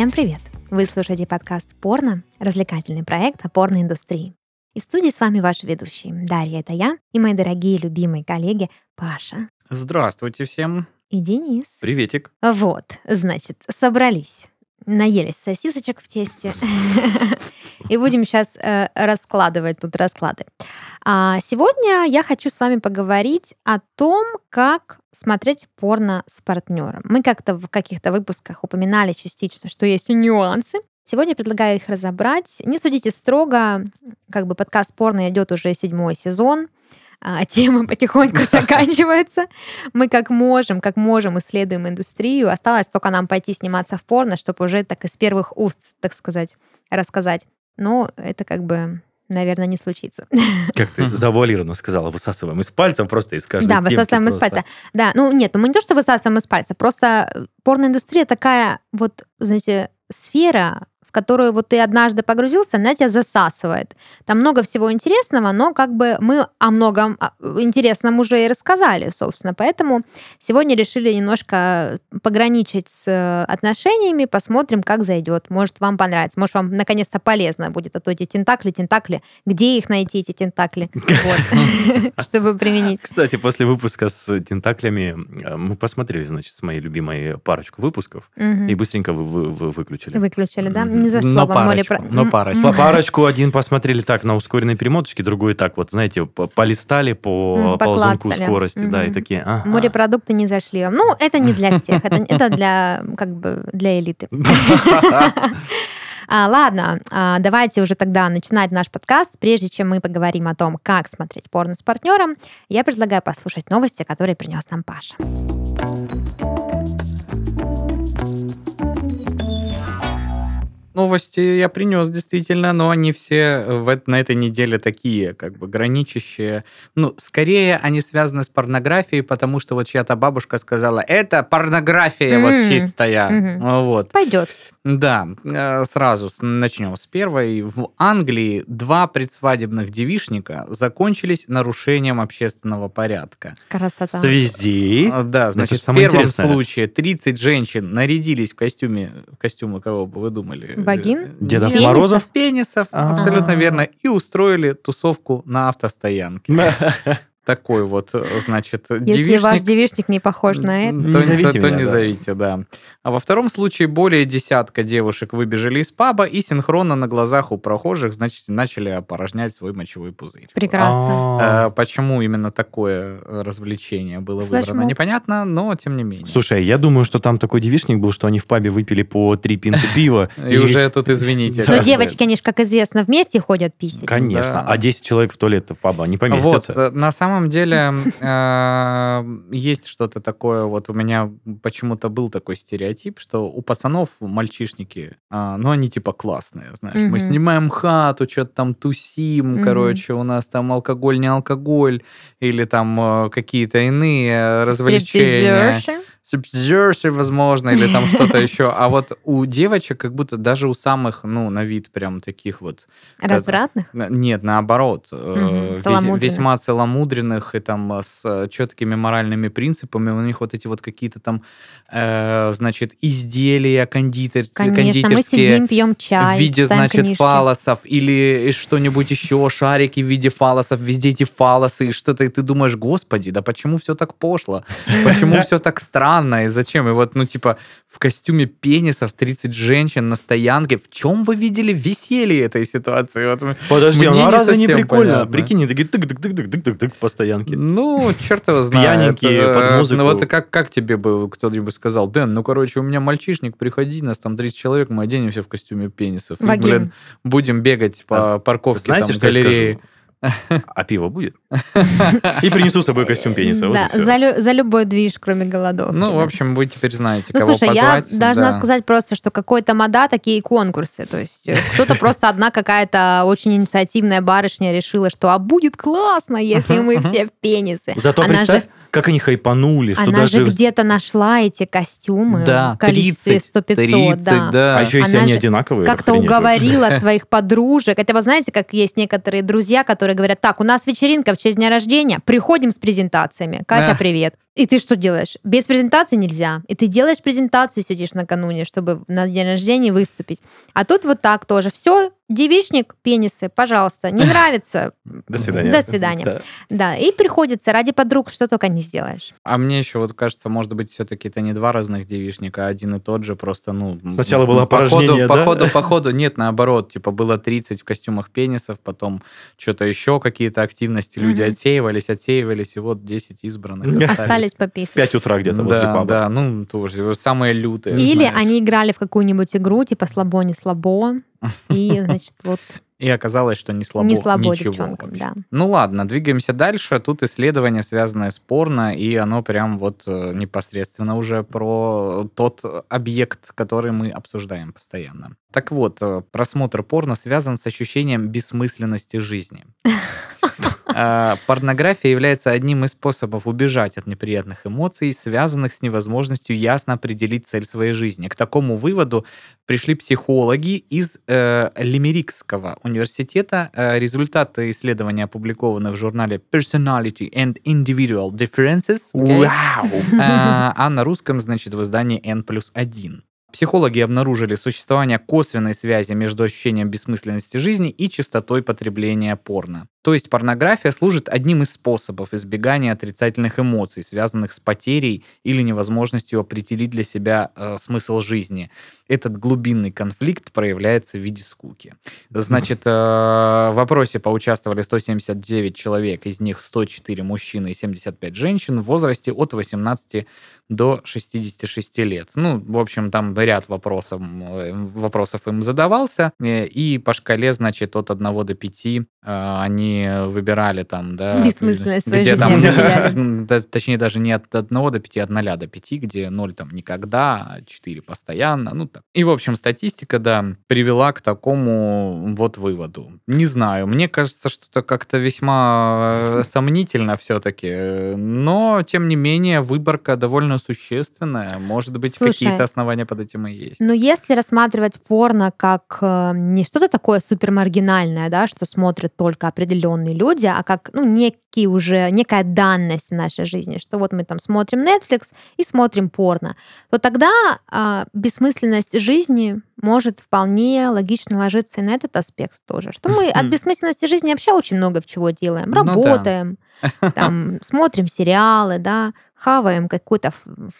Всем привет! Вы слушаете подкаст «Порно» — развлекательный проект о порноиндустрии. И в студии с вами ваши ведущие. Дарья — это я, и мои дорогие любимые коллеги Паша Здравствуйте всем. и Денис. Приветик. Вот, значит, собрались. Наелись сосисочек в тесте. И будем сейчас раскладывать тут расклады. А Сегодня я хочу с вами поговорить о том, как смотреть порно с партнером. Мы как-то в каких-то выпусках упоминали частично, что есть нюансы. Сегодня предлагаю их разобрать. Не судите строго, как бы подкаст порно идет уже седьмой сезон, а темы потихоньку заканчиваются. Мы как можем, как можем исследуем индустрию. Осталось только нам пойти сниматься в порно, чтобы уже так из первых уст, так сказать, рассказать. Но это как бы наверное, не случится. Как ты завуалированно сказала, высасываем из пальца просто из каждой Да, высасываем из просто. пальца. Да, ну нет, ну мы не то, что высасываем из пальца, просто порноиндустрия такая вот, знаете, сфера, в которую вот ты однажды погрузился, она тебя засасывает. Там много всего интересного, но как бы мы о многом а, интересном уже и рассказали, собственно. Поэтому сегодня решили немножко пограничить с э, отношениями, посмотрим, как зайдет. Может, вам понравится, может, вам наконец-то полезно будет. А то эти тентакли, тентакли, где их найти, эти тентакли, чтобы применить. Кстати, после выпуска с тентаклями э, мы посмотрели, значит, с моей любимой парочку выпусков и быстренько вы- вы- вы- выключили. Выключили, да? Не зашло Но вам море... парочку, про- но парочку. По парочку один посмотрели так на ускоренной перемоточке, другой так вот, знаете, по- полистали по ползунку скорости, да, и такие, ага. Морепродукты не зашли вам. Ну, это не для всех, это, это для, как бы, для элиты. А, ладно, а, давайте уже тогда начинать наш подкаст. Прежде чем мы поговорим о том, как смотреть порно с партнером, я предлагаю послушать новости, которые принес нам Паша. Новости я принес действительно, но они все в, эт- на этой неделе такие, как бы граничащие. Ну, скорее они связаны с порнографией, потому что вот чья-то бабушка сказала, это порнография М, вот чистая. мгм. Вот. Пойдет. Да, э, сразу начнем с первой. В Англии два предсвадебных девишника закончились нарушением общественного порядка. В Красота. связи... А, Да, значит, в первом интересное. случае 30 женщин нарядились в костюме, костюмы кого бы вы думали? Вагин? Э, Дедов нет, Морозов? Пенисов, А. абсолютно верно. И устроили тусовку на автостоянке. Такой вот, э, значит, Если ваш девичник. девичник не похож на это. То, Не зовите то- то меня, не да. зовите, да. А во втором случае более десятка девушек выбежали из паба и синхронно на глазах у прохожих, значит, начали опорожнять свой мочевой пузырь. Прекрасно. А. Э, Почему именно такое э, развлечение было выбрано, непонятно, но тем не менее. Слушай, я думаю, что там такой девичник был, что они в пабе выпили по три пинты пива. И уже тут, извините. Но бы- девочки, они же, как известно, вместе ходят писать. Конечно. А 10 человек в туалет в паба не Вот, поместятся. э, на самом деле э, есть что-то такое, вот у меня почему-то был такой стереотип, что у пацанов мальчишники, а, ну, они типа классные, знаешь, мы снимаем хату, что-то там тусим, короче, у нас там алкоголь, не алкоголь, или там э, какие-то иные э, развлечения. Стриптизерши. Субсидерши, возможно, или там что-то еще. А вот у девочек как будто даже у самых, ну, на вид прям таких вот... Развратных. На- Нет, наоборот. э, целомудренных. Весьма целомудренных и там э, с четкими моральными принципами. У них вот эти вот какие-то там, э, значит, изделия кондитер... Конечно, мы кондитерские сидим, пьем чай, в виде, значит, книжки. фалосов или что-нибудь еще, шарики в виде фалосов, везде эти фалосы, и что-то, и ты думаешь, господи, да почему все так пошло? Почему все так странно? И зачем? И вот, ну, типа, в костюме пенисов 30 женщин на стоянке. В чем вы видели веселье этой ситуации? Вот Подожди, ну а не разве не прикольно? понятно. Прикинь, такие тык-тык-тык-тык-тык-тык по стоянке. Ну, черт его знает. Пьяненькие, Э, под музыку. Ну вот и как, как тебе бы кто-нибудь сказал, Дэн, ну, короче, у меня мальчишник, приходи, нас там 30 человек, мы оденемся в костюме пенисов. И, блин, будем бегать по А парковке Знаете, там, что я галереи. скажу? А пиво будет? И принесу с собой костюм пениса. вот Да, за, лю- за любой движ, кроме голодовки. Ну, в общем, вы теперь знаете, Ну, кого слушай, я позвать. должна да. сказать просто, что какой-то мода, такие конкурсы. То есть э, кто-то просто одна какая-то очень инициативная барышня решила, что а будет классно, если мы все в пенисы. Зато Она же- представь, как они хайпанули, что Она же даже... где-то нашла эти костюмы Да, в количестве 30, 100-500, 30, да. да. А еще если Она они же одинаковые. Как-то уговорила своих подружек. Хотя вы знаете, как есть некоторые друзья, которые говорят, так, у нас вечеринка в честь дня рождения, приходим с презентациями. Катя, Да. привет. И ты что делаешь? Без презентации нельзя. И ты делаешь презентацию, сидишь накануне, чтобы на день рождения выступить. А тут вот так тоже. Все, девичник, пенисы, пожалуйста. Не нравится? До свидания. До свидания. Да. Да, и приходится ради подруг что только не сделаешь. А мне еще вот кажется, может быть, все-таки это не два разных девичника, а один и тот же, просто, ну... Сначала было по ходу, опорожнение, по да? ходу, по ходу, нет, наоборот, типа было 30 в костюмах пенисов, потом что-то еще, какие-то активности, люди отсеивались, отсеивались, и вот 10 избранных Остались по песне. В 5 утра где-то возле Да, паба. да, ну, тоже, самые лютые. Или знаешь. они играли в какую-нибудь игру, типа слабо, не слабо. И, значит, вот И оказалось, что не слабо не слабо ничего девчонкам, вообще. да. Ну ладно, двигаемся дальше. Тут исследование, связанное с порно, и оно прям вот э, непосредственно уже про тот объект, который мы обсуждаем постоянно. Так вот, э, просмотр порно связан с ощущением бессмысленности жизни. Э, Порнография является одним из способов убежать от неприятных эмоций, связанных с невозможностью ясно определить цель своей жизни. К такому выводу пришли психологи из э, Лимерикского университета. Э, результаты исследования опубликованы в журнале Personality and Individual Differences. окей? Э, а на русском, значит, в издании N плюс 1. Психологи обнаружили существование косвенной связи между ощущением бессмысленности жизни и частотой потребления порно. То есть порнография служит одним из способов избегания отрицательных эмоций, связанных с потерей или невозможностью определить для себя э, смысл жизни. Этот глубинный конфликт проявляется в виде скуки. Значит, э, в опросе поучаствовали 179 человек, из них 104 мужчины и 75 женщин в возрасте от 18 до 66 лет. Ну, в общем, там ряд вопросов, э, вопросов им задавался, э, и по шкале, значит, от 1 до 5 э, они выбирали там, да... Бессмысленность своей где жизни там, да, точнее, даже не от 1 до 5, от 0 до 5, где 0 там никогда, а 4 постоянно, ну так. И, в общем, статистика, да, привела к такому вот выводу. Не знаю, мне кажется, что это как-то весьма э, сомнительно все-таки, но, тем не менее, выборка довольно существенная. Может быть, какие-то основания под этим и есть. Но если рассматривать порно как э, не что-то такое супер маргинальное, да, что смотрят только определенные люди, а как ну, некий уже, некая данность в нашей жизни, что вот мы там смотрим Netflix и смотрим порно, то тогда а, бессмысленность жизни может вполне логично ложиться и на этот аспект тоже. Что мы от бессмысленности жизни вообще очень много чего делаем. Ну да. Работаем, там, смотрим сериалы, да, хаваем какой-то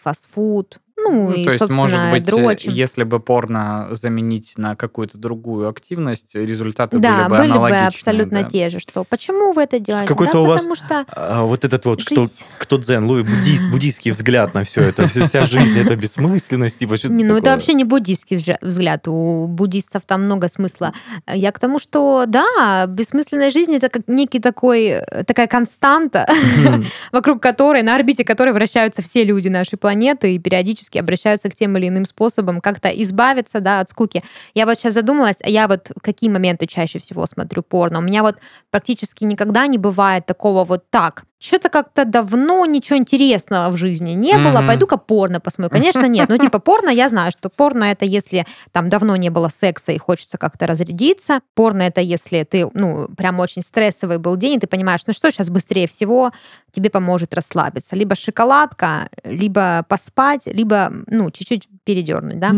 фастфуд, ну, Ну, и, то есть, собственно, может быть, дрочим. если бы порно заменить на какую-то другую активность, результаты Да, были бы были бы аналогичные. абсолютно да. те же, что почему вы это делаете? Какой-то да, у вас потому что А вот этот вот, кто, жизнь... кто дзен, Луи, буддист, буддийский взгляд на все это, вся жизнь это бессмысленность, типа Не, ну это вообще не буддийский взгляд. У буддистов там много смысла. Я к тому, что да, бессмысленная жизнь это как некий такой, такая константа, вокруг которой, на орбите которой вращаются все люди нашей планеты и периодически обращаются к тем или иным способам как-то избавиться да, от скуки. Я вот сейчас задумалась, а я вот какие моменты чаще всего смотрю порно? У меня вот практически никогда не бывает такого вот так. Что-то как-то давно ничего интересного в жизни не было, Мгм. пойду-ка порно посмотрю. Конечно, нет. Ну, типа, порно, я знаю, что порно это если там давно не было секса и хочется как-то разрядиться. Порно это если ты, ну, прям очень стрессовый был день, и ты понимаешь, ну что сейчас быстрее всего тебе поможет расслабиться. Либо шоколадка, либо поспать, либо, ну, чуть-чуть передернуть, да?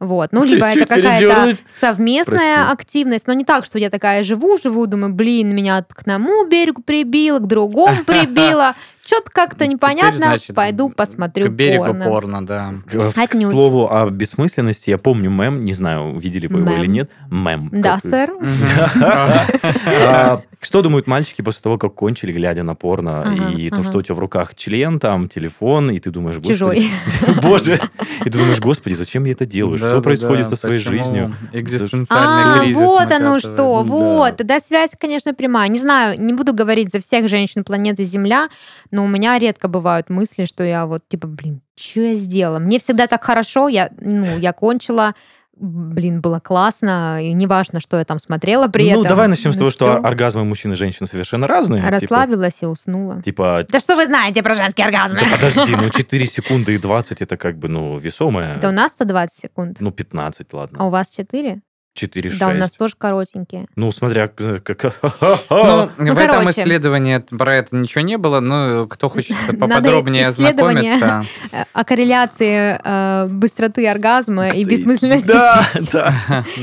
Вот. Ну, либо это какая-то совместная Прости. активность, но не так, что я такая живу, живу, думаю, блин, меня к одному берегу прибило, к другому прибило. Что-то как-то Теперь, непонятно, значит, пойду посмотрю К берегу порно. порно, да. К, слову о бессмысленности, я помню мем, не знаю, видели вы его или нет, мем. Да, сэр. Что думают мальчики после того, как кончили, глядя на порно, Ага, и то, ага. что у тебя в руках член, там, телефон, и ты думаешь, господи... Чужой. Боже! И ты думаешь, господи, зачем я это делаю? Что происходит со своей жизнью? Экзистенциальный А, кризис вот оно что, Да. вот. Тогда связь, конечно, прямая. Не знаю, не буду говорить за всех женщин планеты Земля, но у меня редко бывают мысли, что я вот, типа, блин, что я сделала? Мне всегда так хорошо, я, ну, я кончила, блин, было классно, и неважно, что я там смотрела при Ну, этом. давай начнем с Ну, того, что всё. оргазмы мужчин и женщин совершенно разные. Типа- Расслабилась и уснула. Типа, Да что вы знаете про женские оргазмы? да подожди, ну 4 секунды и 20 это как бы, ну, весомое. Это у нас 120 секунд, Ну, 15, а ладно. у вас 4? 4-6. Да, у нас тоже коротенькие. Ну, смотря как... как- Ну, Ну, в этом исследовании про это ничего не было, но кто хочет поподробнее ознакомиться, Э, О корреляции э, быстроты оргазма и бессмысленности Да, да.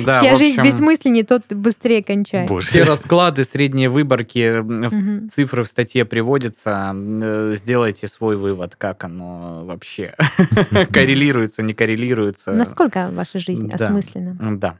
да, Чья жизнь бессмысленнее, тот быстрее кончает. Боже. все расклады, средние выборки, цифры в статье приводятся. Э, Сделайте свой вывод, как оно вообще коррелируется, не коррелируется. Насколько ваша жизнь Да. осмысленна? Да.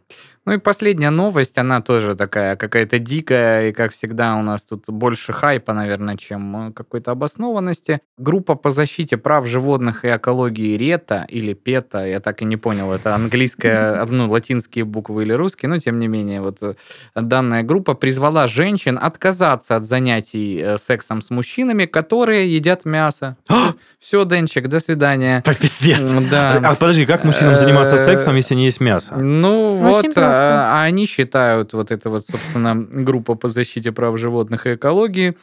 Ну и последняя новость, она тоже такая какая-то дикая, и как всегда у нас тут больше хайпа, наверное, чем э, какой-то обоснованности. Группа по защите прав животных и экологии РЕТА или ПЕТА, я так и не понял, это английская, ну, латинские буквы или русские, но тем не менее, вот э, данная группа призвала женщин отказаться от занятий э, сексом с мужчинами, которые едят мясо. Все, Денчик, до свидания. Так пиздец. Да. А подожди, как мужчинам заниматься сексом, если не есть мясо? Ну Очень вот, а, а они считают, вот эта вот, собственно, группа по защите прав животных и экологии,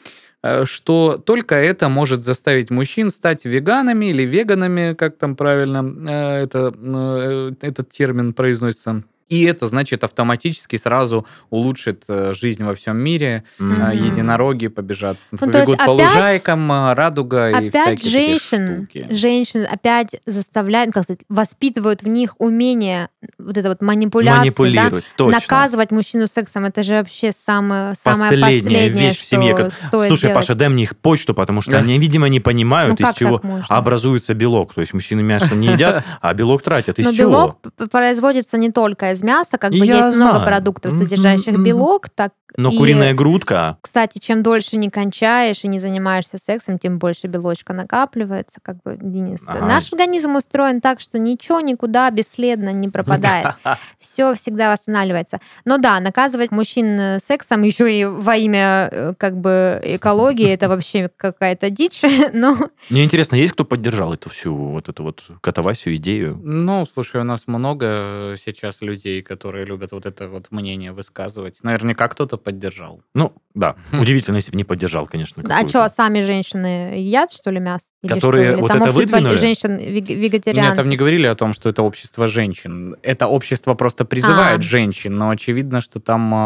э, что только это может заставить мужчин стать веганами или веганами, как там правильно э, это, э, этот термин произносится. И это, значит, автоматически сразу улучшит э, жизнь во всем мире. Мгм. Единороги побежат, Ну, то есть побегут по опять- лужайкам, а, радуга и Опять всякие такие женщин, штуки. женщин опять заставляют, ну, как сказать, воспитывают в них умение вот это вот манипуляции, да, точно. наказывать мужчину сексом. Это же вообще самое, самое Последняя последнее, вещь в семье, как- стоит Слушай, делать. Паша, дай мне их почту, потому что Да. они, видимо, не ну понимают, из как чего образуется белок. То есть мужчины мясо не едят, а белок тратят. Из Но чего? белок производится не только из мяса, как бы Я есть много знаю. продуктов, Мгм, содержащих белок, так Но и- куриная грудка, Кстати, чем дольше не кончаешь и не занимаешься сексом, тем больше белочка накапливается, как бы, Денис. Ага. Наш организм устроен так, что ничего никуда бесследно не пропадает. Все всегда восстанавливается. Но да, наказывать мужчин э, сексом еще и во имя э, как бы экологии, это вообще какая-то дичь. Но Мне интересно, есть кто поддержал эту всю вот эту вот катавасию, идею? Ну, слушай, у нас много э, сейчас людей, которые любят вот это вот мнение высказывать. Наверняка кто-то поддержал. Ну, да. Хм. Удивительно, если бы не поддержал, конечно. а что, сами женщины едят, что ли, мясо? Или Которые что? Или вот там это выдвинули? женщин вег- Нет, вегетарианцев? там не говорили о том, что это общество женщин. Это общество просто призывает А. женщин, но очевидно, что там... э,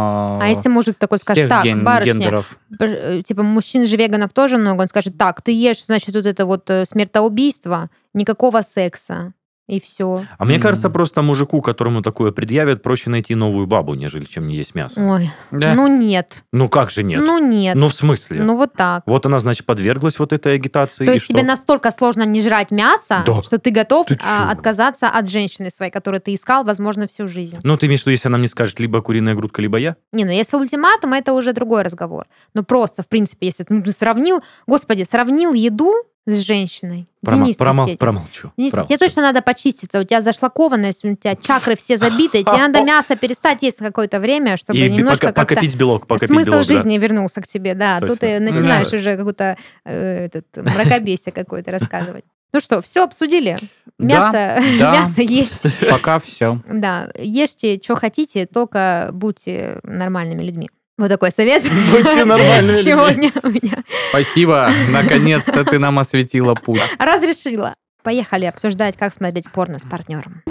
А если мужик такой скажет, так, ген- барышня, гендеров. Э, типа мужчин же веганов тоже много, он скажет, так, ты ешь, значит, вот это вот э, смертоубийство, никакого секса, и все. А мне кажется, просто мужику, которому такое предъявят, проще найти новую бабу, нежели чем не есть мясо. Ой, Да. ну нет, Ну как же нет? ну нет, Ну в смысле? ну вот так. Вот она, значит, подверглась вот этой агитации. То есть что? тебе настолько сложно не жрать мясо, Да. что ты готов Ты а, отказаться от женщины своей, которую ты искал, возможно, всю жизнь. Ну, ты имеешь в виду, если она мне скажет либо куриная грудка, либо я? Не, ну если ультиматум, это уже другой разговор. Ну просто, в принципе, если ты ну, ты сравнил, господи, сравнил еду с женщиной. Промо- Денис промол- Беседин. промолчу. Денис, промолчу. тебе точно надо почиститься. У тебя зашлакованность, у тебя чакры все забиты. Тебе надо мясо перестать есть какое-то время, чтобы И немножко пока- покопить белок, покопить смысл белок, да. жизни вернулся к тебе. Да, тут Точно. ты начинаешь Да. уже какую-то э, этот, мракобесие какое-то рассказывать. Ну что, все обсудили? Да, Мясо, да. мясо есть. Пока все. Да, ешьте, что хотите, только будьте нормальными людьми. Вот такой совет. Будьте нормальными. Сегодня у меня Спасибо. Наконец-то ты нам осветила путь. разрешила. Поехали обсуждать, как смотреть порно с партнером.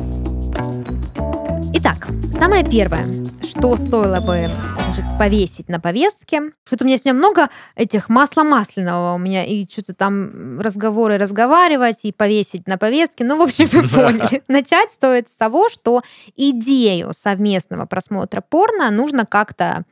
Итак, самое первое, что стоило бы значит, повесить на повестке. Что-то у меня сегодня много этих масла масляного у меня, и что-то там разговоры разговаривать, и повесить на повестке. Ну, в общем, вы поняли. Начать стоит с того, что идею совместного просмотра порно нужно как-то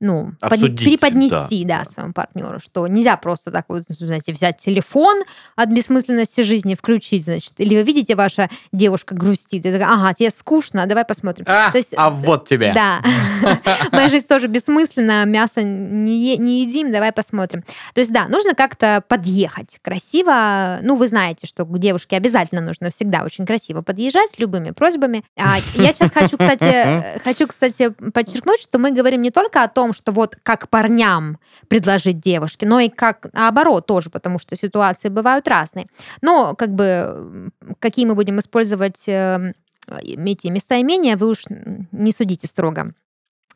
ну, под- Обсудить, преподнести, да, своему партнеру, что нельзя просто так вот, знаете, взять телефон от бессмысленности жизни, включить, значит, или вы видите, ваша девушка грустит, и такая, ага, тебе скучно, давай посмотрим. А, То есть, а вот тебе. Да. Моя жизнь тоже бессмысленна, мясо не, не едим, давай посмотрим. То есть, да, нужно как-то подъехать красиво. Ну, вы знаете, что к девушке обязательно нужно всегда очень красиво подъезжать с любыми просьбами. А, я сейчас хочу, кстати, хочу, кстати, подчеркнуть, что мы говорим не только о том, что вот как парням предложить девушке, но и как наоборот тоже, потому что ситуации бывают разные. Но как бы какие мы будем использовать эти местоимения, вы уж не судите строго.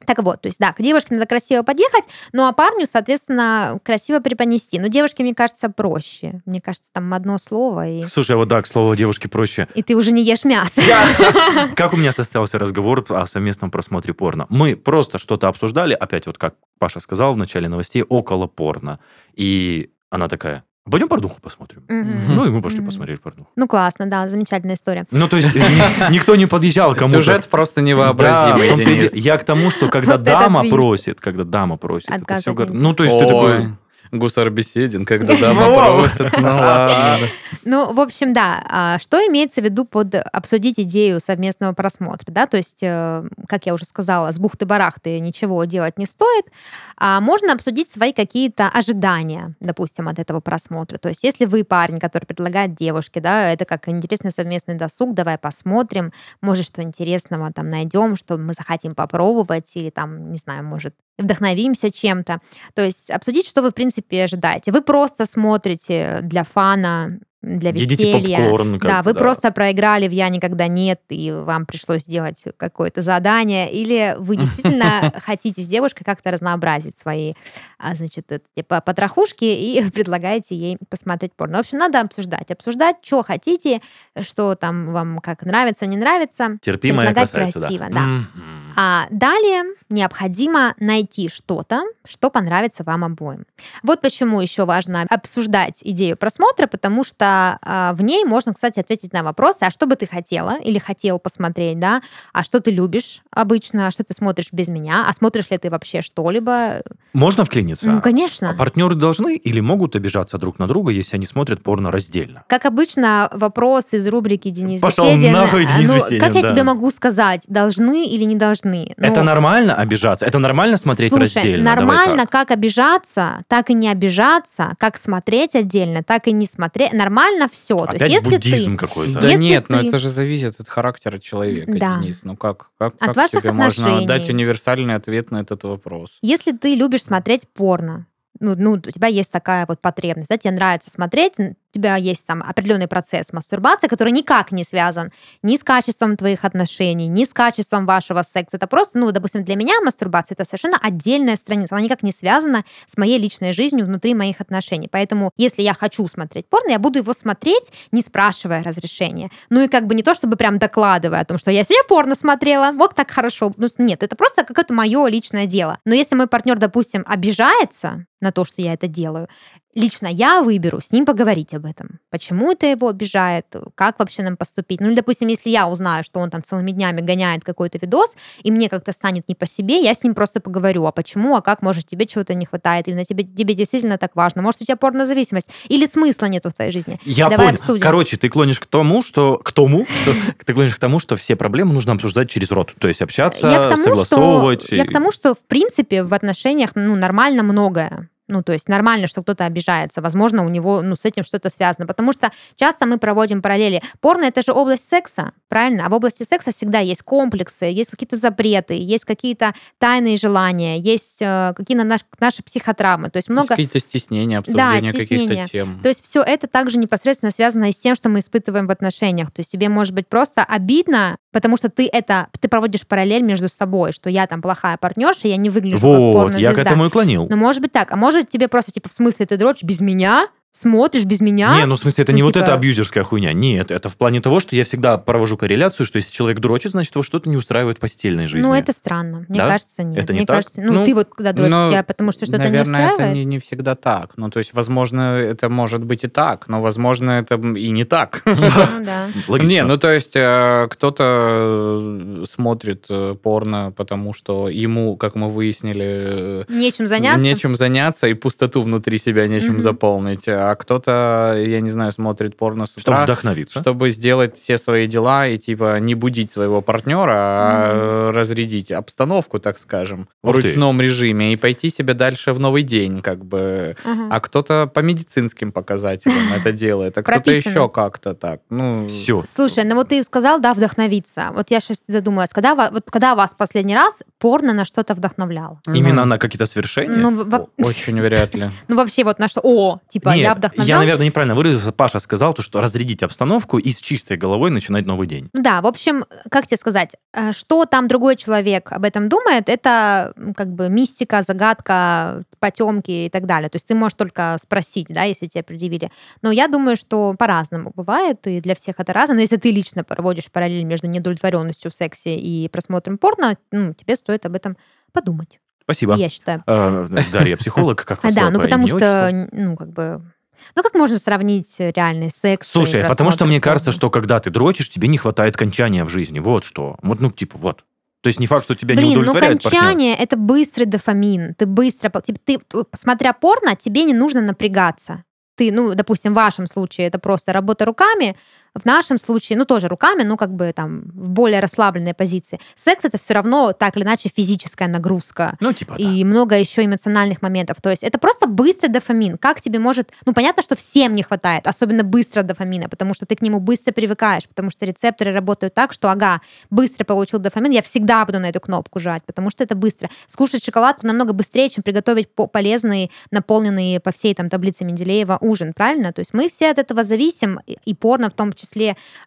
Так вот, то есть, да, к девушке надо красиво подъехать, ну а парню, соответственно, красиво преподнести. Но девушке, мне кажется, проще. Мне кажется, там одно слово, и, Слушай, а вот да, к слову, девушке проще. и ты уже не ешь мясо. Как у меня состоялся разговор о совместном просмотре порно? Мы просто что-то обсуждали, опять вот как Паша сказал в начале новостей, около порно. И она такая, пойдем порнуху посмотрим. Мгм. Ну и мы пошли Мгм. посмотрели порнуху. Ну классно, да, замечательная история. Ну то есть ни- никто не подъезжал кому-то. Сюжет просто невообразимый, я к тому, что когда дама просит, когда дама просит, это все... Ну, то есть ты Ой, такой... Гусар беседен, когда дама просит. Ну ладно. Ну, в общем, да. а, Что имеется в виду под обсудить идею совместного просмотра, да? То есть, э, как я уже сказала, с бухты-барахты ничего делать не стоит. А можно обсудить свои какие-то ожидания, допустим, от этого просмотра. То есть, если вы парень, который предлагает девушке, да, это как интересный совместный досуг, давай посмотрим, может, что интересного там найдем, что мы захотим попробовать, или там, не знаю, может, вдохновимся чем-то. То есть обсудить, что вы, в принципе, ожидаете. Вы просто смотрите для фана, для Едите веселья. попкорн. как Да, вы просто проиграли в «Я никогда нет», и вам пришлось сделать какое-то задание, или вы действительно хотите с девушкой как-то разнообразить свои, а, значит, типа, потрохушки и предлагаете ей посмотреть порно. В общем, надо обсуждать. Обсуждать, что хотите, что там вам как нравится, не нравится. Красавица, да. красиво, да. А далее необходимо найти что-то, что понравится вам обоим. Вот почему еще важно обсуждать идею просмотра, потому что а, в ней можно, кстати, ответить на вопросы, а что бы ты хотела или хотел посмотреть, да, а что ты любишь обычно, а что ты смотришь без меня, а смотришь ли ты вообще что-либо. Можно вклиниться? Ну, А конечно. партнеры должны или могут обижаться друг на друга, если они смотрят порно раздельно? Как обычно, вопрос из рубрики Денис Пошел Беседин. нахуй, Денис ну, Беседин, Как я да. тебе могу сказать, должны или не должны? Это Ну, нормально обижаться? Это нормально смотреть Слушай, раздельно? Нормально так. как обижаться, так и не обижаться, как смотреть отдельно, так и не смотреть. Нормально все. То Опять есть, если буддизм ты какой-то. Да Если нет, но ты- это же зависит от характера человека, Да. Денис. Ну как, как, От как ваших тебе можно отношений. дать универсальный ответ на этот вопрос? если ты любишь смотреть порно, ну, ну, у тебя есть такая вот потребность, да, тебе нравится смотреть, у тебя есть там определенный процесс мастурбации, который никак не связан ни с качеством твоих отношений, ни с качеством вашего секса. Это просто, ну, допустим, для меня мастурбация это совершенно отдельная страница. Она никак не связана с моей личной жизнью внутри моих отношений. Поэтому, если я хочу смотреть порно, я буду его смотреть, не спрашивая разрешения. Ну и как бы не то, чтобы прям докладывая о том, что я сегодня порно смотрела, вот так хорошо. Ну, нет, это просто какое-то мое личное дело. Но если мой партнер, допустим, обижается на то, что я это делаю, лично я выберу с ним поговорить об этом. Почему это его обижает, как вообще нам поступить. Ну, допустим, если я узнаю, что он там целыми днями гоняет какой-то видос, и мне как-то станет не по себе, я с ним просто поговорю, а почему, а как, может, тебе чего-то не хватает, или на тебе, тебе действительно так важно, может, у тебя порнозависимость, или смысла нету в твоей жизни. Я Давай понял. обсудим. Короче, ты клонишь к тому, что к тому, что ты клонишь к тому, что все проблемы нужно обсуждать через рот, то есть общаться, я к тому, согласовывать. что, я к тому, что в принципе в отношениях ну нормально многое. Ну, то есть нормально, что кто-то обижается. Возможно, у него ну, с этим что-то связано. Потому что часто мы проводим параллели. Порно — это же область секса, правильно? А в области секса всегда есть комплексы, есть какие-то запреты, есть какие-то тайные желания, есть э, какие-то наш, наши психотравмы. То есть много... Какие-то стеснения, обсуждения стеснения. каких-то тем. То есть все это также непосредственно связано и с тем, что мы испытываем в отношениях. То есть тебе может быть просто обидно, потому что ты это, ты проводишь параллель между собой, что я там плохая партнерша, я не выгляжу как Вот, порнозвезда. я к этому и клонил. Ну, может быть так. А может тебе просто, типа, в смысле, ты дрочишь без меня? Смотришь без меня? Не, ну в смысле, это Ну, не вот типа- эта абьюзерская хуйня. Нет, это в плане того, что я всегда провожу корреляцию, что если человек дрочит, значит, его что-то не устраивает в постельной жизни. Ну, это странно. Мне Да? кажется, нет. Это не Мне так? кажется, ну, Ну, ты вот когда дрочишь, ну, тебя потому что что-то не Наверное, это устраивает? не, не всегда так. Ну, то есть, возможно, это может быть и так, но, возможно, это и не так. Ну, да. Не, ну то есть э, кто-то э, смотрит э, порно, потому что ему, как мы выяснили, Нечем заняться? нечем заняться и пустоту внутри себя нечем заполнить. А кто-то, я не знаю, смотрит порно с Чтобы утра, вдохновиться. чтобы сделать все свои дела и типа не будить своего партнера, а э, разрядить обстановку, так скажем, в Ух ты. ручном режиме и пойти себе дальше в новый день, как бы. Ага. А кто-то по медицинским показателям это делает, а кто-то еще как-то так. Ну, Все. Слушай, ну вот ты сказал, да, вдохновиться. Вот я сейчас задумалась, когда, вот когда вас последний раз порно на что-то вдохновляло? Именно на какие-то свершения? Ну, очень вряд ли. ну, вообще вот на что? О, типа, Не, я я, наверное, неправильно выразился. Паша сказал, то, что разрядить обстановку и с чистой головой начинать новый день. Да, в общем, как тебе сказать, э, что там другой человек об этом думает, это как бы мистика, загадка, потемки и так далее. То есть ты можешь только спросить, да, если тебе предъявили. Но я думаю, что по-разному бывает, и для всех это разное. Но если ты лично проводишь параллель между недовлетворенностью в сексе и просмотром порно, ну, тебе стоит об этом подумать, Спасибо. я считаю. Э, Дарья, психолог, как А, да, зовут ну по потому что, ну, как бы... Ну, как можно сравнить реальный секс? Слушай, потому что мне кажется, что когда ты дрочишь, тебе не хватает кончания в жизни. Вот что. Вот, ну, типа, вот. То есть не факт, что тебя не Блин, ну удовлетворяет партнер. кончание это быстрый дофамин. Ты быстро, по- ты, ты, смотря порно, тебе не нужно напрягаться. Ты, ну, допустим, в вашем случае это просто работа руками, в нашем случае, ну, тоже руками, ну, как бы там в более расслабленной позиции. Секс это все равно так или иначе физическая нагрузка. Ну, типа, да. И много еще эмоциональных моментов. То есть это просто быстрый дофамин. Как тебе может... Ну, понятно, что всем не хватает, особенно быстрого дофамина, потому что ты к нему быстро привыкаешь, потому что рецепторы работают так, что, ага, быстро получил дофамин, я всегда буду на эту кнопку жать, потому что это быстро. Скушать шоколадку намного быстрее, чем приготовить по- полезный, наполненный по всей там таблице Менделеева ужин, правильно? То есть мы все от этого зависим, и порно в том числе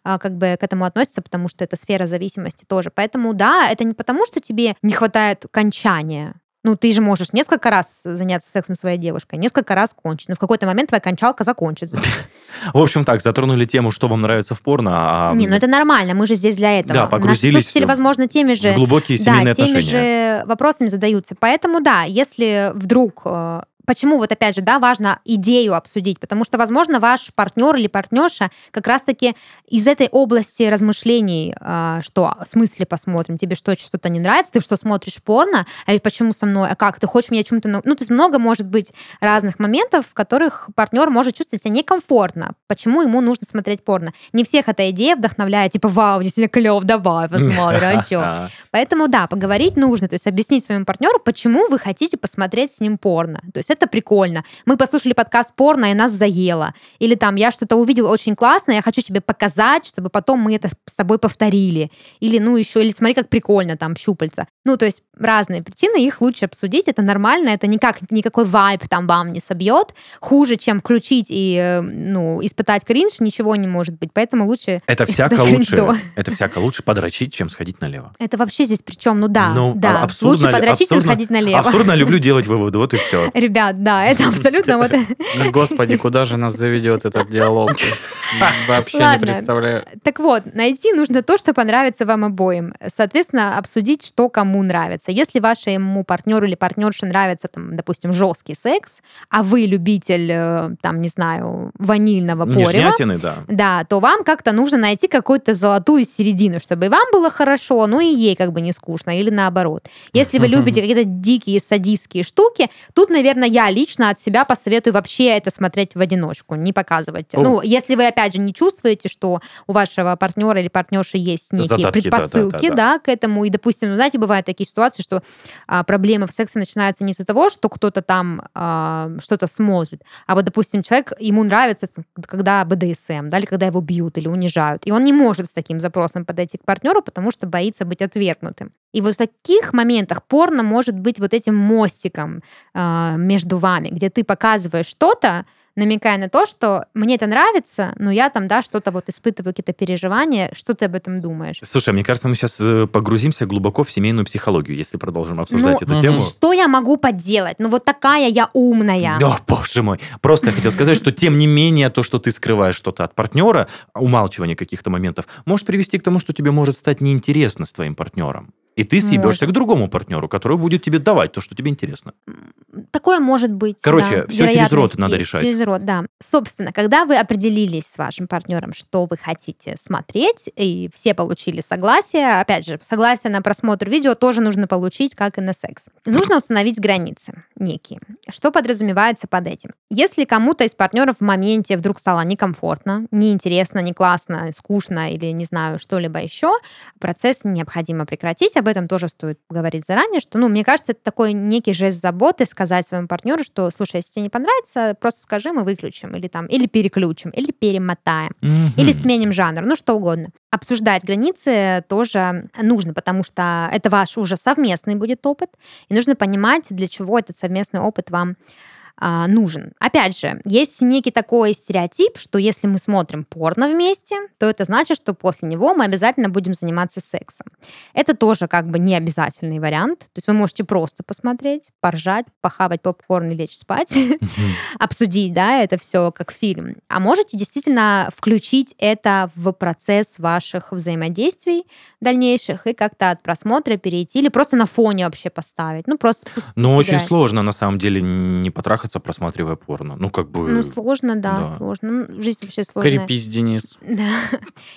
а, как бы к этому относится, потому что это сфера зависимости тоже. Поэтому да, это не потому, что тебе не хватает кончания. Ну, ты же можешь несколько раз заняться сексом со своей девушкой, несколько раз кончить. Но в какой-то момент твоя кончалка закончится. В общем, так, затронули тему, что вам нравится в порно, а Не, ну это нормально, мы же здесь для этого. Да, погрузились Наши слушатели, возможно, теми же глубокие семейные да, теми же вопросами задаются. Поэтому да, если вдруг э, Почему вот опять же, да, важно идею обсудить, потому что, возможно, ваш партнер или партнерша как раз-таки из этой области размышлений, э, что в смысле посмотрим, тебе что, что-то не нравится, ты что, смотришь порно, а ведь почему со мной, а как, ты хочешь меня чем-то... нау-?» Ну, то есть много может быть разных моментов, в которых партнер может чувствовать себя некомфортно, почему ему нужно смотреть порно. Не всех эта идея вдохновляет, типа, вау, действительно клев, давай посмотрим, а чё? Поэтому да, поговорить нужно, то есть объяснить своему партнеру, почему вы хотите посмотреть с ним порно. То есть это прикольно. Мы послушали подкаст порно, и нас заело. Или там я что-то увидел очень классное, я хочу тебе показать, чтобы потом мы это с тобой повторили. Или ну еще, или смотри, как прикольно там щупальца. Ну, то есть разные причины, их лучше обсудить, это нормально, это никак, никакой вайп там вам не собьет. Хуже, чем включить и, э, ну, испытать кринж, ничего не может быть. Поэтому лучше Это всяко лучше, это всяко лучше подрочить, чем сходить налево. Это вообще здесь причем, ну да, Ну, да. а- абсурдно Лучше подрочить, чем абсурдно- сходить налево. Абсурдно люблю делать выводы, вот и все. Ребят, да, это абсолютно вот... Ну, Господи, куда же нас заведет этот диалог? Вообще не представляю. Так вот, найти нужно то, что понравится вам обоим. Соответственно, обсудить, что кому нравится. Если вашему партнеру или партнерше нравится, там, допустим, жесткий секс, а вы любитель, э, там, не знаю, ванильного порева, Нежнятины, да. да, то вам как-то нужно найти какую-то золотую середину, чтобы и вам было хорошо, ну и ей как бы не скучно, или наоборот. Если вы любите какие-то дикие садистские штуки, тут, наверное, я лично от себя посоветую вообще это смотреть в одиночку, не показывать. О. Ну, если вы, опять же, не чувствуете, что у вашего партнера или партнерши есть некие Задатки, предпосылки, да-да-да-да. да, к этому, и, допустим, ну, знаете, бывают такие ситуации, что а, проблемы в сексе начинаются не из-за того, что кто-то там а, что-то смотрит, а вот, допустим, человек, ему нравится, когда БДСМ, да, или когда его бьют или унижают, и он не может с таким запросом подойти к партнеру, потому что боится быть отвергнутым. И вот в таких моментах порно может быть вот этим мостиком а, между вами, где ты показываешь что-то, намекая на то, что мне это нравится, но я там, да, что-то вот испытываю, какие-то переживания, что ты об этом думаешь? Слушай, мне кажется, мы сейчас погрузимся глубоко в семейную психологию, если продолжим обсуждать Ну, эту мгм. тему. Что я могу поделать? Ну вот такая я умная. Да, боже мой. Просто я хотел сказать, что тем не менее то, что ты скрываешь что-то от партнера, умалчивание каких-то моментов, может привести к тому, что тебе может стать неинтересно с твоим партнером. И ты съебешься Может. к другому партнеру, который будет тебе давать то, что тебе интересно. Такое может быть. Короче, да. всё через рот надо решать. Через рот, да. Собственно, когда вы определились с вашим партнером, что вы хотите смотреть, и все получили согласие, опять же, согласие на просмотр видео тоже нужно получить, как и на секс. Нужно установить границы некие. Что подразумевается под этим? Если кому-то из партнеров в моменте вдруг стало некомфортно, неинтересно, не классно, скучно или, не знаю, что-либо еще, процесс необходимо прекратить. Об этом тоже стоит говорить заранее, что, ну, мне кажется, это такой некий жест заботы, сказать своему партнеру, что, слушай, если тебе не понравится, просто скажи, мы выключим, или там, или переключим, или перемотаем, или Мгм. сменим жанр, ну, что угодно. Обсуждать границы тоже нужно, потому что это ваш уже совместный будет опыт, и нужно понимать, для чего этот совместный опыт вам а, нужен. Опять же, есть некий такой стереотип, что если мы смотрим порно вместе, то это значит, что после него мы обязательно будем заниматься сексом. Это тоже как бы не обязательный вариант. То есть вы можете просто посмотреть, поржать, похавать попкорн и лечь спать, обсудить, да, это все как фильм. А можете действительно включить это в процесс ваших взаимодействий дальнейших и как-то от просмотра перейти или просто на фоне вообще поставить. Ну, просто Ну, очень сложно, на самом деле, не потрахаться, просматривая порно. Ну, как бы... Ну, сложно, да, да. сложно. Ну, жизнь вообще сложная. Крепись, Денис. Да.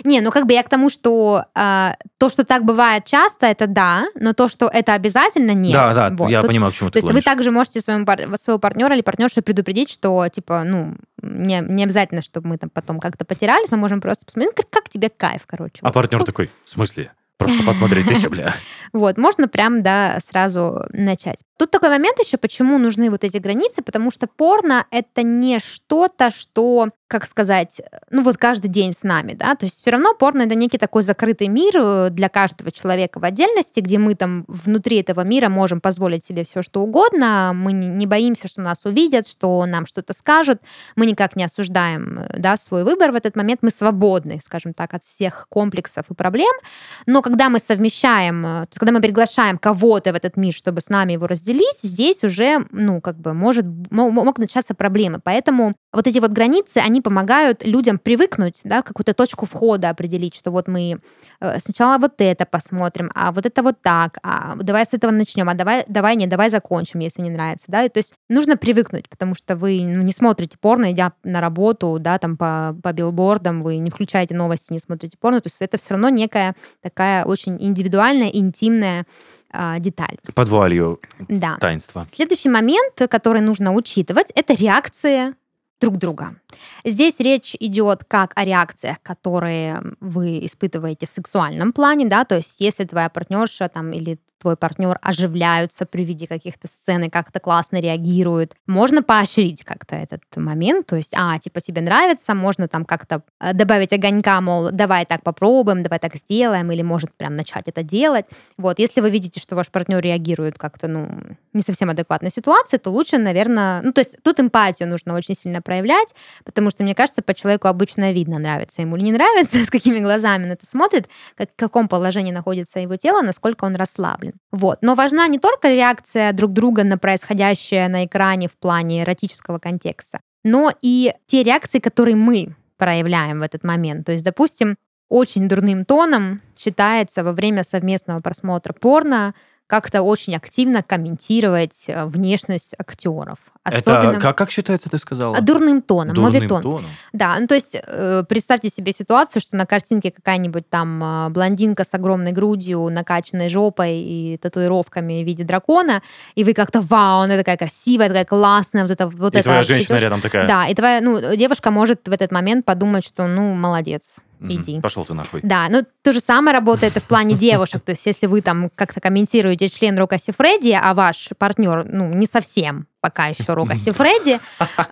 Не, ну как бы я к тому, что а, то, что так бывает часто, это да, но то, что это обязательно нет. да, да, Вот. я Тут- понимаю, к чему То ты есть вы также можете своему, пар- своего партнера или партнершу предупредить, что, типа, ну, не, не обязательно, чтобы мы там потом как-то потерялись, мы можем просто посмотреть, ну, как, как тебе кайф, короче. А Вот. партнер такой, в смысле? Просто посмотреть, ты че, бля? Вот, можно прям, да, сразу начать. Тут такой момент еще, почему нужны вот эти границы, потому что порно — это не что-то, что, как сказать, ну вот каждый день с нами, да, то есть все равно порно — это некий такой закрытый мир э, для каждого человека в отдельности, где мы там внутри этого мира можем позволить себе все, что угодно, мы не боимся, что нас увидят, что нам что-то скажут, мы никак не осуждаем, э, да, свой выбор. В этот момент, мы свободны, скажем так, от всех комплексов и проблем, но когда мы совмещаем, э, когда мы приглашаем кого-то в этот мир, чтобы с нами его разделить, здесь уже, ну, как бы, может, мо- мо- могут начаться проблемы. Поэтому вот эти вот границы, они помогают людям привыкнуть, да, какую-то точку входа определить, что вот мы э, сначала вот это посмотрим, а вот это вот так, а давай с этого начнем, а давай, давай не, давай закончим, если не нравится, да, И то есть нужно привыкнуть, потому что вы ну, не смотрите порно, идя на работу, да, там по, по билбордам, вы не включаете новости, не смотрите порно, то есть это все равно некая такая очень индивидуальная, интимная а, деталь. Под вуалью Да. таинства. Следующий момент, который нужно учитывать, это реакции друг друга. Здесь речь идет как о реакциях, которые вы испытываете в сексуальном плане, да, то есть если твоя партнерша там или твой партнер оживляются при виде каких-то сцен и как-то классно реагируют. Можно поощрить как-то этот момент, то есть, а, типа, тебе нравится, можно там как-то э, добавить огонька, мол, давай так попробуем, давай так сделаем, или может прям начать это делать. Вот, если вы видите, что ваш партнер реагирует как-то, ну, не совсем адекватной ситуации, то лучше, наверное, ну, то есть тут эмпатию нужно очень сильно проявлять, потому что, мне кажется, по человеку обычно видно, нравится ему или не нравится, с какими глазами он это смотрит, как, в каком положении находится его тело, насколько он расслаблен. Вот. Но важна не только реакция друг друга на происходящее на экране в плане эротического контекста, но и те реакции, которые мы проявляем в этот момент. То есть, допустим, очень дурным тоном считается во время совместного просмотра порно как-то очень активно комментировать э, внешность актеров. Особенно Это как, как считается, ты сказала? а, дурным тоном, Дурным моветон. тоном. Да, ну то есть э, представьте себе ситуацию, что на картинке какая-нибудь там э, блондинка с огромной грудью, накачанной жопой и татуировками в виде дракона, и вы как-то, вау, она такая красивая, такая классная, вот это вот И это. твоя женщина рядом такая. Да, и твоя, ну, девушка может в этот момент подумать, что, ну, молодец, «Мгм, иди. Пошел ты нахуй. Да, ну то же самое работает и в плане девушек. То есть, если вы там как-то комментируете член Рока Фредди, а ваш партнер, ну, не совсем пока еще Рока Фредди,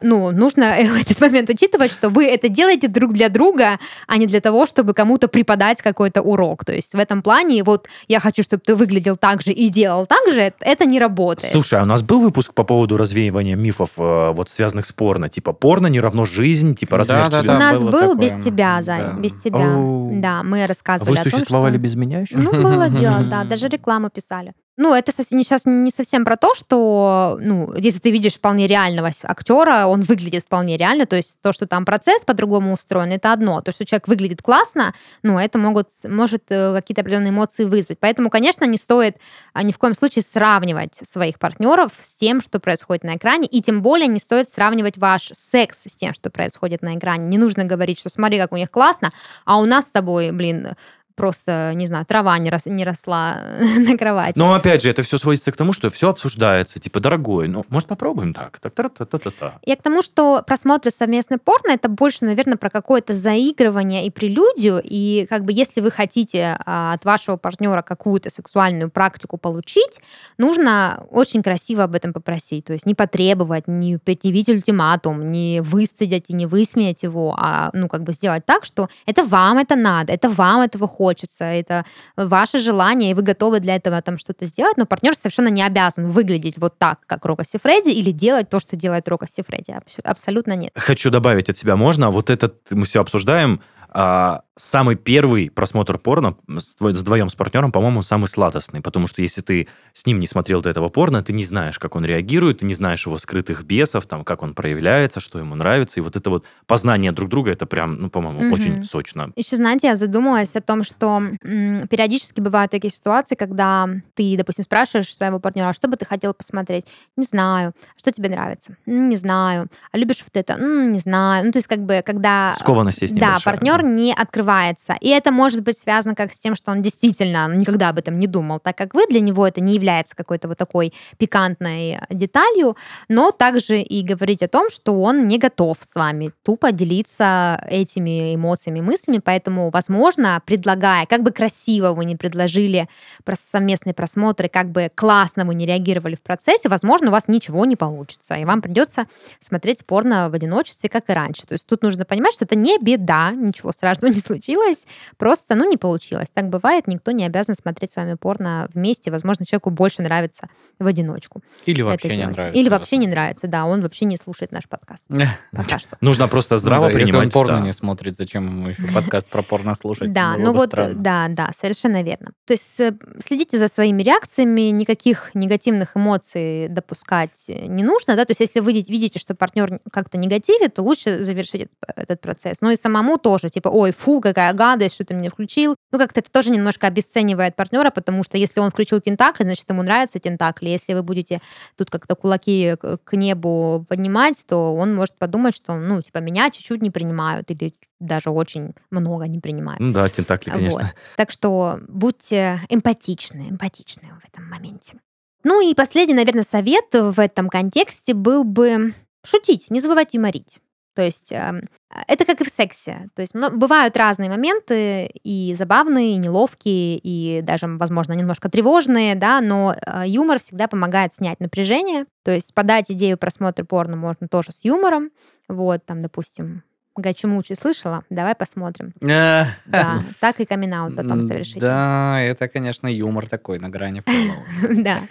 ну, нужно в этот момент учитывать, что вы это делаете друг для друга, а не для того, чтобы кому-то преподать какой-то урок. То есть в этом плане вот я хочу, чтобы ты выглядел так же и делал так же, это не работает. Слушай, а у нас был выпуск по поводу развеивания мифов, э, вот связанных с порно? Типа, порно не равно жизнь, типа, размер Да-да-да. У члена. нас был такое. без тебя, Зай, Да. без тебя. Оу. Да, мы рассказывали Вы о том, существовали что... без меня еще? Ну, было дело, да. Даже рекламу писали. Ну, это сейчас не совсем про то, что, ну, если ты видишь вполне реального актера, он выглядит вполне реально, то есть то, что там процесс по-другому устроен, это одно. То, что человек выглядит классно, ну, это могут, может э, какие-то определенные эмоции вызвать. Поэтому, конечно, не стоит а, ни в коем случае сравнивать своих партнеров с тем, что происходит на экране, и тем более не стоит сравнивать ваш секс с тем, что происходит на экране. Не нужно говорить, что смотри, как у них классно, а у нас с тобой, блин, просто, не знаю, трава не, рос- не росла на кровати. Но опять же, это все сводится к тому, что все обсуждается. Типа, дорогой, ну, может, попробуем так? так та та та та та Я к тому, что просмотры совместной порно это больше, наверное, про какое-то заигрывание и прелюдию. И как бы если вы хотите а, от вашего партнера какую-то сексуальную практику получить, нужно очень красиво об этом попросить. То есть не потребовать, не предъявить ультиматум, не выстыдить и не высмеять его, а ну как бы сделать так, что это вам это надо, это вам этого хочется, хочется, это ваше желание, и вы готовы для этого там что-то сделать, но партнер совершенно не обязан выглядеть вот так, как Рока Сифреди, или делать то, что делает Рока Сифреди. Абс- Абсолютно нет. Хочу добавить от себя, можно? Вот этот мы все обсуждаем. а, самый первый просмотр порно с дво- с вдвоем с партнером, по-моему, самый сладостный, потому что если ты с ним не смотрел до этого порно, ты не знаешь, как он реагирует, ты не знаешь его скрытых бесов, там, как он проявляется, что ему нравится, и вот это вот познание друг друга, это прям, ну, по-моему, Мгм. очень сочно. Еще, знаете, я задумалась о том, что м, периодически бывают такие ситуации, когда ты, допустим, спрашиваешь своего партнера, а что бы ты хотел посмотреть? Не знаю. Что тебе нравится? «М, Не знаю. А любишь вот это? «М, Не знаю. Ну, то есть, как бы, когда... Скованность есть Да, партнер не открывается. И это может быть связано как с тем, что он действительно никогда об этом не думал, так как вы для него это не является какой-то вот такой пикантной деталью, но также и говорить о том, что он не готов с вами тупо делиться этими эмоциями, мыслями, поэтому, возможно, предлагая, как бы красиво вы не предложили про совместные просмотры, как бы классно вы не реагировали в процессе, возможно, у вас ничего не получится, и вам придется смотреть порно в одиночестве, как и раньше. То есть тут нужно понимать, что это не беда, ничего страшного не случилось, просто, ну, не получилось. Так бывает, никто не обязан смотреть с вами порно вместе. Возможно, человеку больше нравится в одиночку. Или вообще не делать. нравится. Или вообще не нравится, да, он вообще не слушает наш подкаст. Пока что. Нужно просто здраво да, Если принимать. он порно не смотрит, зачем ему еще подкаст про порно слушать? Да, ну вот, да, да, совершенно верно. То есть э, следите за своими реакциями, никаких негативных эмоций допускать э, не нужно, да, то есть если вы видите- что партнер как-то негативит, то лучше завершить этот, этот процесс. Ну и самому тоже, типа, ой, фу, какая гадость, что ты меня включил. Ну как-то это тоже немножко обесценивает партнера, потому что если он включил тентакли, значит, ему нравятся тентакли. Если вы будете тут как-то кулаки к к небу поднимать, то он может подумать, что, ну, типа, меня чуть-чуть не принимают или даже очень много не принимают. Ну да, тентакли, конечно. Вот. Так что будьте эмпатичны, эмпатичны в этом моменте. Ну и последний, наверное, совет в этом контексте был бы шутить, не забывать юморить. То есть эм, это как и в сексе. То есть мно- бывают разные моменты, и забавные, и неловкие, и даже, возможно, немножко тревожные, да, но э, юмор всегда помогает снять напряжение. То есть подать идею просмотра порно можно тоже с юмором. Вот, там, допустим, Гачумучи слышала? Давай посмотрим. Э, Да, так и камин потом м, совершите. Да, это, конечно, юмор такой на грани. Да.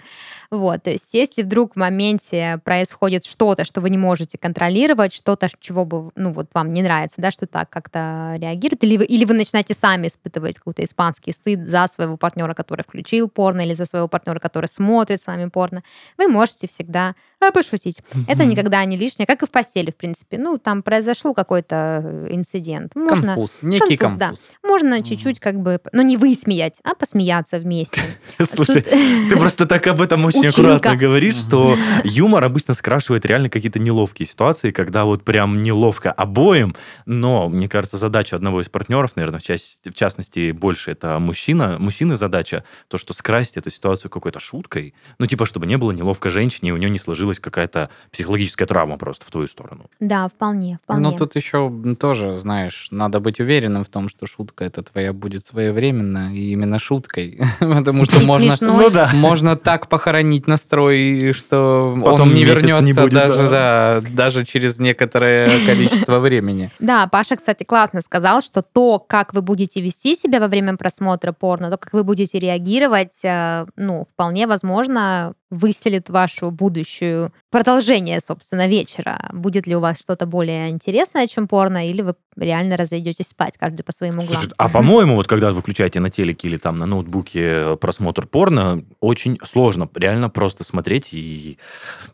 Вот, то есть если вдруг в моменте происходит что-то, что вы не можете контролировать, что-то, чего бы, ну, вот вам не нравится, да, что так как-то реагирует, или вы, или вы начинаете сами испытывать какой-то испанский стыд за своего партнера, который включил порно, или за своего партнера, который смотрит с вами порно, вы можете всегда э, пошутить. Это никогда не лишнее, как и в постели, в принципе. Ну, там произошел какой-то э, инцидент. Можно, Конфуз, некий Конфуз, да. конфуз. можно Мгм. чуть-чуть как бы, ну, не высмеять, а посмеяться вместе. Слушай, ты просто так об этом очень Училка. аккуратно говоришь, что юмор обычно скрашивает реально какие-то неловкие ситуации, когда вот прям неловко обоим, но, мне кажется, задача одного из партнеров, наверное, в, часть- в частности, больше это мужчина, мужчины задача, то, что скрасить эту ситуацию какой-то шуткой, ну, типа, чтобы не было неловко женщине, и у нее не сложилась какая-то психологическая травма просто в твою сторону. Да, вполне, вполне. Ну, тут еще тоже, знаешь, надо быть уверенным в том, что шутка это твоя будет своевременно, и именно шуткой. Потому что И можно, смешной. Ну да. можно так похоронить настрой, что Потом он не вернется не будет, даже, да, даже через некоторое количество времени. Да, Паша, кстати, классно сказал, что то, как вы будете вести себя во время просмотра порно, то, как вы будете реагировать, э, ну, вполне возможно, выселит вашу будущую продолжение, собственно, вечера. Будет ли у вас что-то более интересное, чем порно, или вы реально разойдетесь спать, каждый по своим углам. Слушай, а по-моему, вот когда вы включаете на телеке или там на ноутбуке просмотр порно, очень сложно реально просто смотреть. И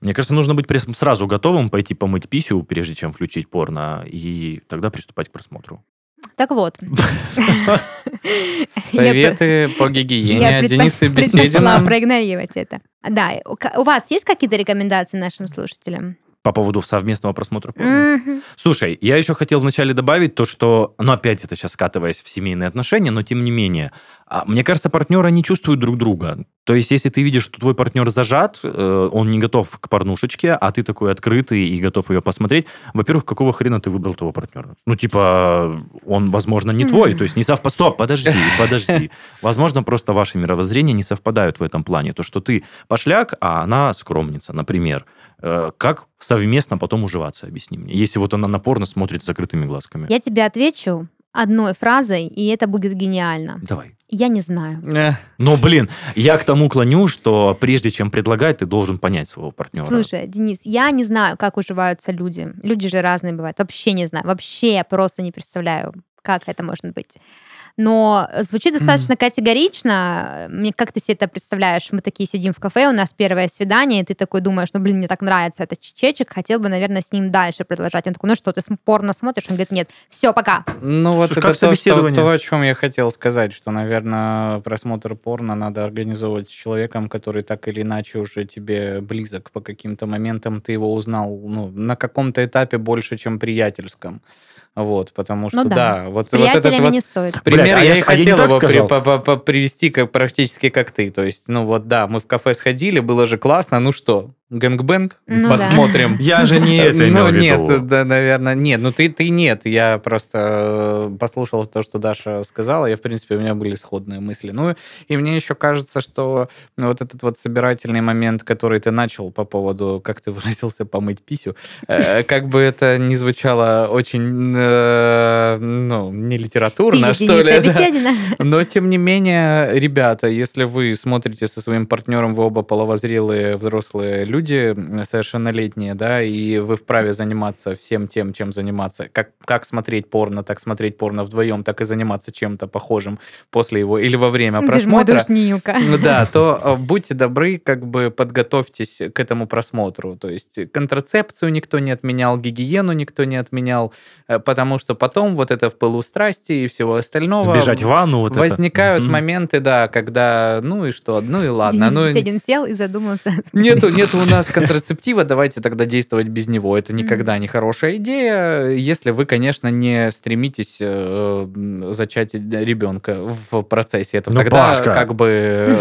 мне кажется, нужно быть сразу готовым пойти помыть писю, прежде чем включить порно, и тогда приступать к просмотру. Так вот. Советы по гигиене Я Дениса Беседина. проигнорировать это. Да, у вас есть какие-то рекомендации нашим слушателям? По поводу совместного просмотра порно. Мгм. Слушай, я еще хотел вначале добавить то, что, ну, опять это сейчас скатываясь в семейные отношения, но тем не менее, а, мне кажется, партнеры не чувствуют друг друга. То есть, если ты видишь, что твой партнер зажат, э, он не готов к порнушечке, а ты такой открытый и готов ее посмотреть, во-первых, какого хрена ты выбрал того партнера? Ну, типа, он, возможно, не твой, то есть не совпадает. Стоп, подожди, подожди. Возможно, просто ваши мировоззрения не совпадают в этом плане. То, что ты пошляк, а она скромница, например. Э, Как совместно потом уживаться, объясни мне. Если вот она напорно смотрит с закрытыми глазками. Я тебе отвечу одной фразой, и это будет гениально. Давай. Я не знаю. Э, Но, блин, я к тому клоню, что прежде чем предлагать, ты должен понять своего партнера. Слушай, Денис, я не знаю, как уживаются люди. Люди же разные бывают. Вообще не знаю. Вообще я просто не представляю, как это может быть. Но звучит достаточно категорично. Мне как ты себе это представляешь? Мы такие сидим в кафе, у нас первое свидание, и ты такой думаешь, ну, блин, мне так нравится этот чечек, хотел бы, наверное, с ним дальше продолжать. Он такой, ну что, ты порно смотришь? Он говорит, нет, все, пока. Ну, вот Слушай, это как то, что- то, о чем я хотел сказать, что, наверное, просмотр порно надо организовывать с человеком, который так или иначе уже тебе близок по каким-то моментам, ты его узнал ну, на каком-то этапе больше, чем приятельском. Вот, потому что, Ну да, да, вот, С вот этот вот не стоит. Пример Блядь, а я, я и а я хотел так его при- по- по- по- привести как, практически как ты. То есть, ну вот да, мы в кафе сходили, было же классно, ну что, gangbang, Ну да. посмотрим. Я же не это имел Ну нет, да, наверное, нет. Ну ты, ты нет. Я просто э, послушал то, что Даша сказала. Я, в принципе, у меня были сходные мысли. Ну и мне еще кажется, что вот этот вот собирательный момент, который ты начал по поводу, как ты выразился, помыть писю, э, как бы это ни звучало очень, э, ну, не литературно, что ли. да. Но, тем не менее, ребята, если вы смотрите со своим партнером, вы оба половозрелые взрослые люди, м, совершеннолетние, да, и вы вправе заниматься всем тем, чем заниматься. Как, как смотреть порно, так смотреть порно вдвоем, так и заниматься чем-то похожим после его или во время Ты мой просмотра. Ну Да, то э, будьте добры, как бы подготовьтесь к этому просмотру. То есть контрацепцию никто не отменял, гигиену никто не отменял, э, потому что потом вот это в пылу страсти и всего остального Бежать в ванну, вот это. возникают Мгм. моменты, да, когда, ну и что, ну и ладно. Денис Ну, Беседин сел и задумался. Нету, нету у нас контрацептива, давайте тогда действовать без него. Это никогда не хорошая идея, если вы, конечно, не стремитесь э, зачать ребенка в процессе. Это Ну, тогда Пашка. как бы... э,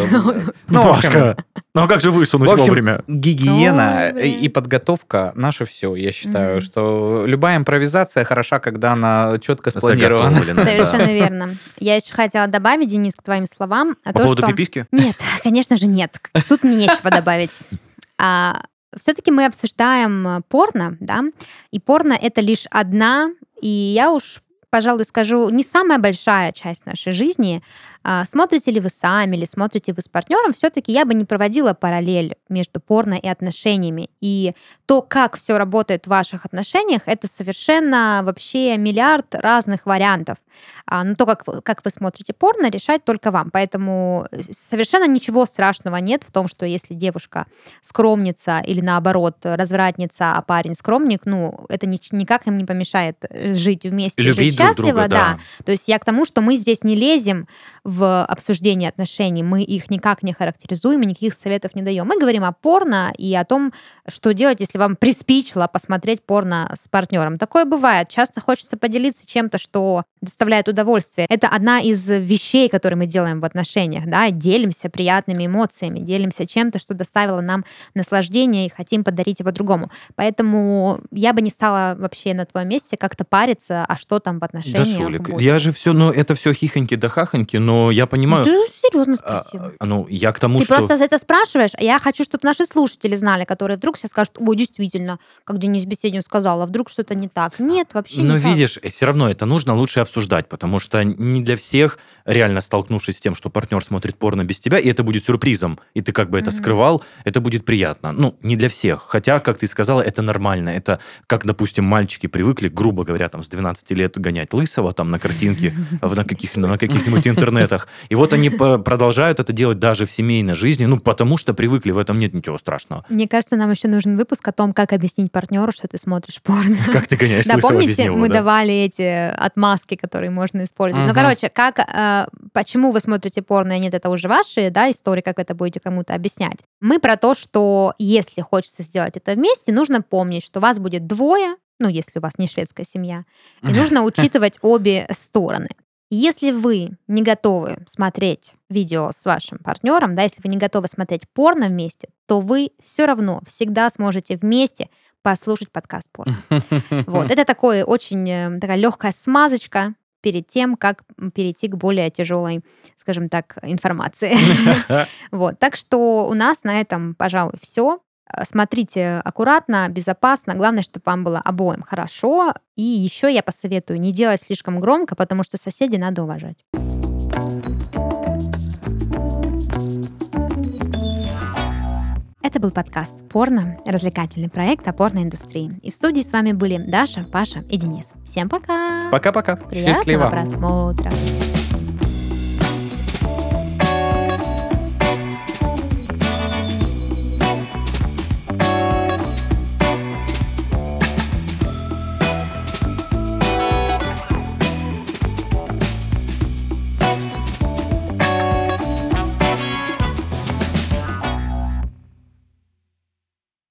Ну, Пашка, ну а как же высунуть в общем, вовремя? Гигиена Ой, и подготовка наше все, я считаю, что любая импровизация хороша, когда она четко спланирована. Да. Совершенно верно. Я еще хотела добавить, Денис, к твоим словам, а По то, поводу что... пиписьки? Нет, конечно же нет. Тут мне нечего добавить. Все-таки мы обсуждаем э, порно, да, и порно это лишь одна, и я уж, пожалуй, скажу, не самая большая часть нашей жизни. А, Смотрите ли вы сами или смотрите вы с партнером, все-таки я бы не проводила параллель между порно и отношениями. И то, как все работает в ваших отношениях, это совершенно вообще миллиард разных вариантов. А, Но то, как, как вы смотрите порно, решать только вам. Поэтому э, совершенно ничего страшного нет в том, что если девушка скромница или наоборот развратница, а парень скромник, ну, это ни- никак им не помешает э, жить вместе, И жить любить друг счастливо, друга, да. То есть я к тому, что мы здесь не лезем в обсуждение отношений, мы их никак не характеризуем и никаких советов не даем. Мы говорим о порно и о том, что делать, если вам приспичило посмотреть порно с партнером. Такое бывает. Часто хочется поделиться чем-то, что доставляет удовольствие. Это одна из вещей, которые мы делаем в отношениях. Да? Делимся приятными эмоциями, делимся чем-то, что доставило нам наслаждение и хотим подарить его другому. Поэтому я бы не стала вообще на твоем месте как-то париться, а что там в Да, отношениях Шулик, будет. я же все, ну, это все хихоньки да хахоньки, но я понимаю... Ты серьезно а, спросила. а, ну, я к тому, Ты что... просто за это спрашиваешь, а я хочу, чтобы наши слушатели знали, которые вдруг сейчас скажут, ой, действительно, как Денис Беседин сказала, вдруг что-то не так. Нет, вообще Но не так. видишь, все равно это нужно лучше обсуждать, потому что не для всех, реально столкнувшись с тем, что партнер смотрит порно без тебя, и это будет сюрпризом, и ты как бы это Мгм. скрывал, это будет приятно. Ну, не для всех. Хотя, как ты сказала, это нормально. Это как, допустим, мальчики привыкли, грубо говоря, там с 12 лет гонять лысого там на картинке на, каких, на интернетах. И вот они продолжают это делать даже в семейной жизни, ну, потому что привыкли, в этом нет ничего страшного. Мне кажется, нам еще нужен выпуск о том, как объяснить партнеру, что ты смотришь порно. Как ты гоняешь Да, помните, него, мы да? давали эти отмазки, которые можно использовать. Ну, короче, как, э, почему вы смотрите порно, и нет, это уже ваши, да, истории, как это будете кому-то объяснять. Мы про то, что если хочется сделать это вместе, нужно помнить, что вас будет двое, ну, если у вас не шведская семья, и нужно учитывать обе стороны. Если вы не готовы смотреть видео с вашим партнером, да, если вы не готовы смотреть порно вместе, то вы все равно всегда сможете вместе послушать подкаст порно. Вот, это такое очень э, такая легкая смазочка перед тем, как перейти к более тяжелой, скажем так, информации. Вот, так что у нас на этом, пожалуй, все. Э, Смотрите аккуратно, безопасно. Главное, чтобы вам было обоим хорошо. И еще я посоветую не делать слишком громко, потому что соседей надо уважать. Это был подкаст «Порно», развлекательный проект о порноиндустрии. И в студии с вами были Даша, Паша и Денис. Всем пока! Пока-пока. Приятного Счастливо. просмотра!